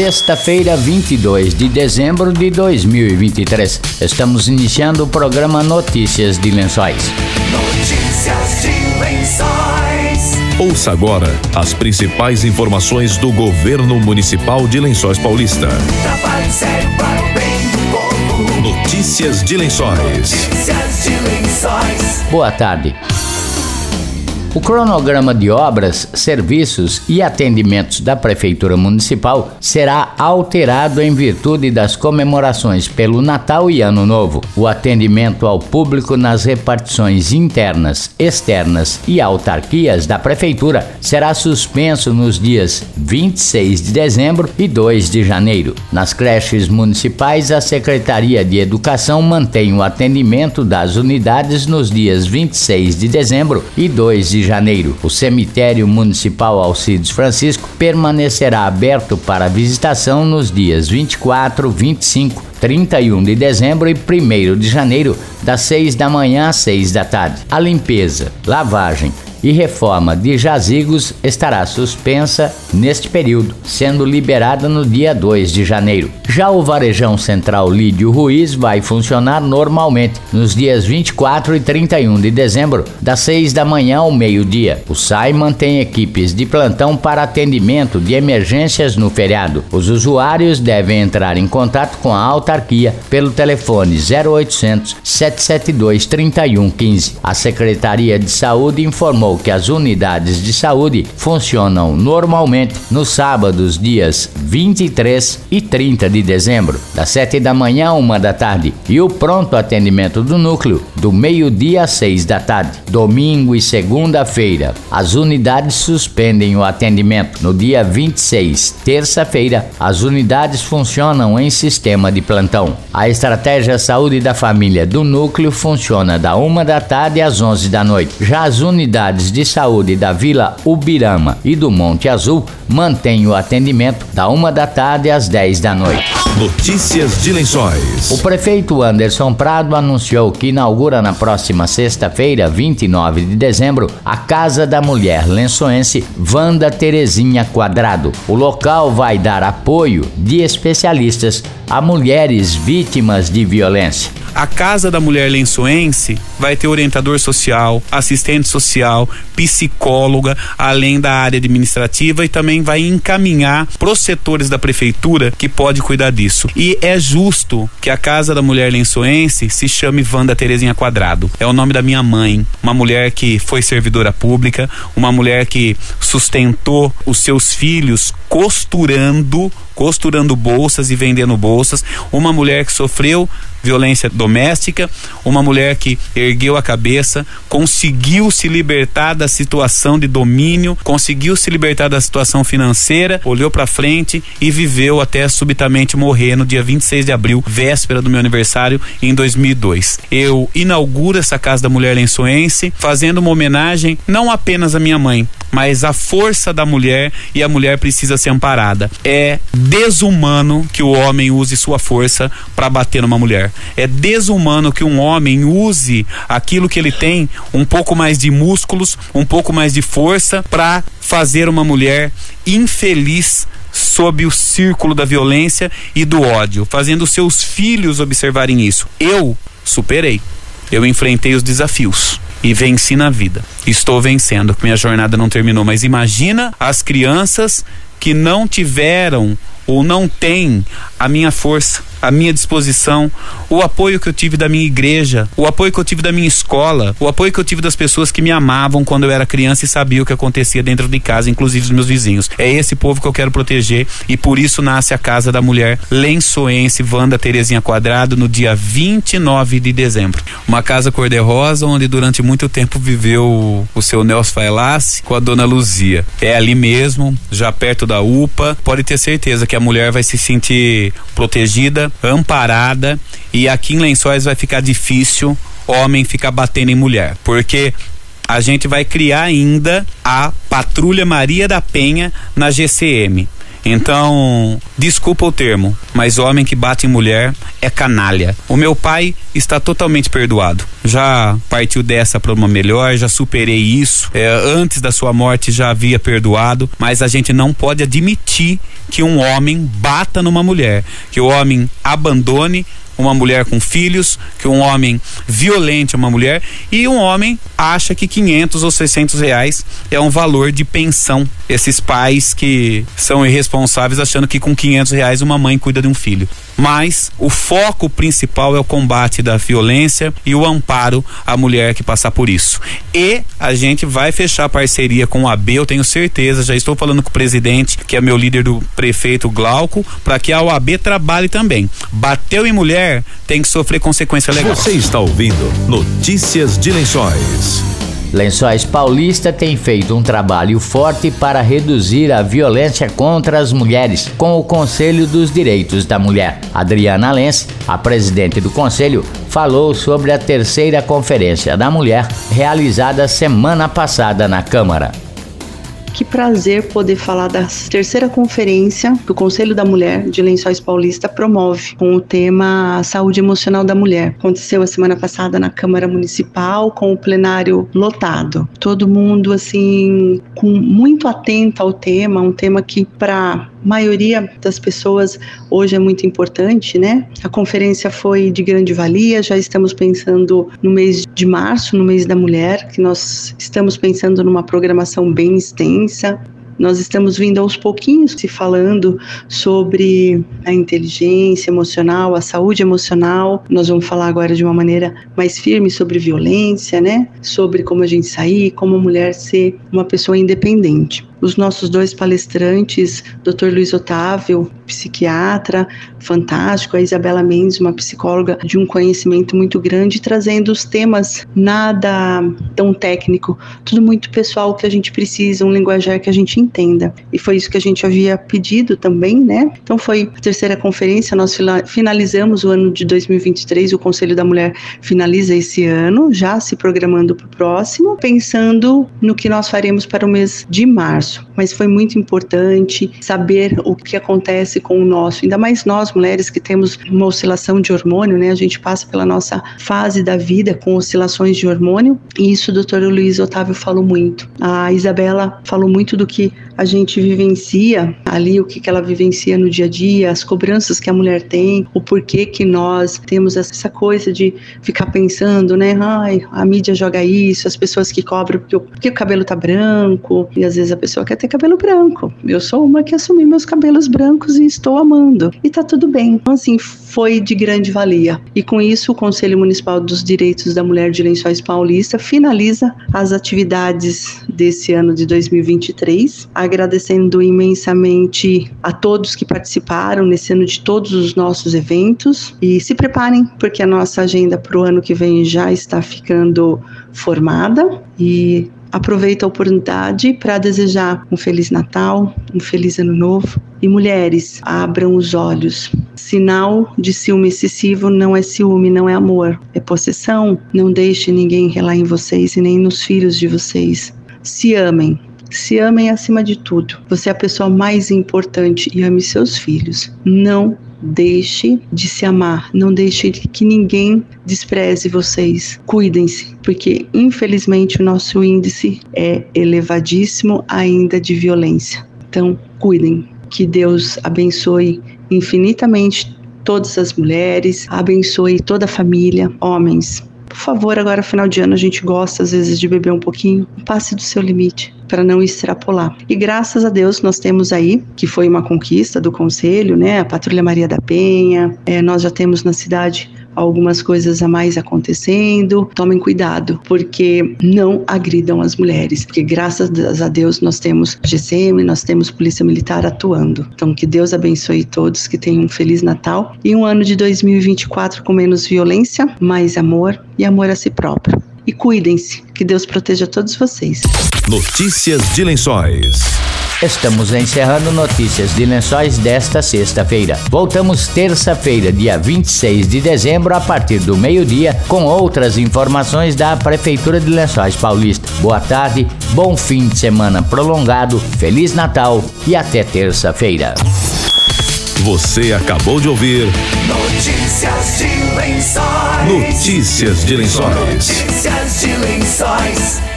sexta-feira, 22 de dezembro de 2023. Estamos iniciando o programa Notícias de Lençóis. Notícias de Lençóis. Ouça agora as principais informações do governo municipal de Lençóis Paulista. Trabalho sério para o bem do povo. Notícias de Lençóis. Notícias de Lençóis. Boa tarde. O cronograma de obras, serviços e atendimentos da Prefeitura Municipal será alterado em virtude das comemorações pelo Natal e Ano Novo. O atendimento ao público nas repartições internas, externas e autarquias da Prefeitura será suspenso nos dias 26 de dezembro e 2 de janeiro. Nas creches municipais, a Secretaria de Educação mantém o atendimento das unidades nos dias 26 de dezembro e 2 de janeiro. O cemitério municipal Alcides Francisco permanecerá aberto para visitação nos dias 24, 25, 31 de dezembro e 1 de janeiro, das 6 da manhã às 6 da tarde. A limpeza, lavagem e reforma de jazigos estará suspensa neste período, sendo liberada no dia 2 de janeiro. Já o Varejão Central Lídio Ruiz vai funcionar normalmente nos dias 24 e 31 de dezembro, das 6 da manhã ao meio-dia. O SAI mantém equipes de plantão para atendimento de emergências no feriado. Os usuários devem entrar em contato com a autarquia pelo telefone 0800 772 3115. A Secretaria de Saúde informou que as unidades de saúde funcionam normalmente nos sábados, dias 23 e 30 de dezembro, das 7 da manhã a 1 da tarde, e o pronto atendimento do núcleo, do meio-dia às 6 da tarde. Domingo e segunda-feira, as unidades suspendem o atendimento. No dia 26, terça-feira, as unidades funcionam em sistema de plantão. A estratégia Saúde da Família do núcleo funciona da 1 da tarde às 11 da noite. Já as unidades de saúde da Vila Ubirama e do Monte Azul mantêm o atendimento da 1 da tarde às 10 da noite. Notícias de Lençóis. O prefeito Anderson Prado anunciou que inaugura na próxima sexta-feira, 29 de dezembro, a Casa da Mulher Lençoense Vanda Terezinha Quadrado. O local vai dar apoio de especialistas a mulheres vítimas de violência. A Casa da Mulher Lençoense vai ter orientador social, assistente social, psicóloga, além da área administrativa e também vai encaminhar para os setores da prefeitura que pode cuidar disso. E é justo que a Casa da Mulher Lençoense se chame Wanda Terezinha Quadrado. É o nome da minha mãe, uma mulher que foi servidora pública, uma mulher que sustentou os seus filhos costurando costurando bolsas e vendendo bolsas, uma mulher que sofreu violência doméstica, uma mulher que ergueu a cabeça, conseguiu se libertar da situação de domínio, conseguiu se libertar da situação financeira, olhou para frente e viveu até subitamente morrer no dia 26 de abril, véspera do meu aniversário em 2002. Eu inauguro essa Casa da Mulher Lençoense fazendo uma homenagem não apenas à minha mãe, mas a força da mulher e a mulher precisa ser amparada. É desumano que o homem use sua força para bater numa mulher. É desumano que um homem use aquilo que ele tem, um pouco mais de músculos, um pouco mais de força para fazer uma mulher infeliz sob o círculo da violência e do ódio, fazendo seus filhos observarem isso. Eu superei. Eu enfrentei os desafios e venci na vida. Estou vencendo, minha jornada não terminou, mas imagina as crianças que não tiveram ou não têm a minha força, a minha disposição, o apoio que eu tive da minha igreja, o apoio que eu tive da minha escola, o apoio que eu tive das pessoas que me amavam quando eu era criança e sabia o que acontecia dentro de casa, inclusive os meus vizinhos. É esse povo que eu quero proteger e por isso nasce a Casa da Mulher Lençoense Vanda Terezinha Quadrado no dia 29 de dezembro. Uma casa cor-de-rosa onde durante muito tempo viveu o seu Nelson Failassi com a dona Luzia. É ali mesmo, já perto da UPA. Pode ter certeza que a mulher vai se sentir protegida, amparada e aqui em Lençóis vai ficar difícil homem ficar batendo em mulher, porque a gente vai criar ainda a Patrulha Maria da Penha na GCM. Então, desculpa o termo, mas homem que bate em mulher é canalha. O meu pai está totalmente perdoado. Já partiu dessa para uma melhor, já superei isso. É, antes da sua morte já havia perdoado, mas a gente não pode admitir que um homem bata numa mulher, que o homem abandone uma mulher com filhos, que um homem violente uma mulher e um homem acha que 500 ou 600 reais é um valor de pensão. Esses pais que são irresponsáveis achando que com 500 reais uma mãe cuida de um filho. Mas o foco principal é o combate da violência e o amparo à mulher que passar por isso. E a gente vai fechar parceria com o AB, eu tenho certeza, já estou falando com o presidente, que é meu líder do prefeito Glauco, para que a OAB trabalhe também. Bateu em mulher, tem que sofrer consequência legal. Você está ouvindo Notícias de Lençóis. Lençóis Paulista tem feito um trabalho forte para reduzir a violência contra as mulheres com o Conselho dos Direitos da Mulher. Adriana Lenz, a presidente do conselho, falou sobre a terceira Conferência da Mulher realizada semana passada na Câmara. Que prazer poder falar da terceira conferência que o Conselho da Mulher de Lençóis Paulista promove com o tema Saúde Emocional da Mulher. Aconteceu a semana passada na Câmara Municipal com o plenário lotado. Todo mundo assim com muito atento ao tema, um tema que para maioria das pessoas hoje é muito importante, né? A conferência foi de grande valia, já estamos pensando no mês de março, no mês da mulher, que nós estamos pensando numa programação bem extensa. Nós estamos vindo aos pouquinhos se falando sobre a inteligência emocional, a saúde emocional. Nós vamos falar agora de uma maneira mais firme sobre violência, né? Sobre como a gente sair, como a mulher ser uma pessoa independente os nossos dois palestrantes, Dr. Luiz Otávio, psiquiatra fantástico, a Isabela Mendes, uma psicóloga de um conhecimento muito grande, trazendo os temas nada tão técnico, tudo muito pessoal que a gente precisa, um linguajar que a gente entenda. E foi isso que a gente havia pedido também, né? Então foi a terceira conferência, nós finalizamos o ano de 2023, o Conselho da Mulher finaliza esse ano, já se programando para o próximo, pensando no que nós faremos para o mês de março mas foi muito importante saber o que acontece com o nosso, ainda mais nós mulheres que temos uma oscilação de hormônio, né? A gente passa pela nossa fase da vida com oscilações de hormônio, e isso o doutor Luiz Otávio falou muito. A Isabela falou muito do que a gente vivencia ali, o que, que ela vivencia no dia a dia, as cobranças que a mulher tem, o porquê que nós temos essa coisa de ficar pensando, né? Ai, a mídia joga isso, as pessoas que cobram porque o, porque o cabelo tá branco, e às vezes a pessoa quer ter cabelo branco. Eu sou uma que assumi meus cabelos brancos e estou amando. E tá tudo bem. Então, assim, foi de grande valia. E com isso, o Conselho Municipal dos Direitos da Mulher de Lençóis Paulista finaliza as atividades desse ano de 2023, agradecendo imensamente a todos que participaram nesse ano de todos os nossos eventos e se preparem, porque a nossa agenda para o ano que vem já está ficando formada e aproveito a oportunidade para desejar um feliz Natal, um feliz Ano Novo. E mulheres, abram os olhos. Sinal de ciúme excessivo não é ciúme, não é amor, é possessão. Não deixe ninguém relar em vocês e nem nos filhos de vocês. Se amem, se amem acima de tudo. Você é a pessoa mais importante e ame seus filhos. Não deixe de se amar, não deixe que ninguém despreze vocês. Cuidem-se, porque infelizmente o nosso índice é elevadíssimo ainda de violência. Então, cuidem. Que Deus abençoe infinitamente todas as mulheres, abençoe toda a família, homens. Por favor, agora final de ano a gente gosta às vezes de beber um pouquinho. Passe do seu limite para não extrapolar. E graças a Deus nós temos aí, que foi uma conquista do Conselho, né, a Patrulha Maria da Penha, é, nós já temos na cidade algumas coisas a mais acontecendo. Tomem cuidado, porque não agridam as mulheres, porque graças a Deus nós temos GCM, nós temos Polícia Militar atuando. Então que Deus abençoe todos, que tenham um feliz Natal e um ano de 2024 com menos violência, mais amor e amor a si próprio. E cuidem-se, que Deus proteja todos vocês. Notícias de Lençóis. Estamos encerrando notícias de lençóis desta sexta-feira. Voltamos terça-feira, dia 26 de dezembro, a partir do meio-dia, com outras informações da Prefeitura de Lençóis Paulista. Boa tarde, bom fim de semana prolongado, Feliz Natal e até terça-feira. Você acabou de ouvir Notícias de lençóis. Notícias de Lençóis. Notícias de lençóis.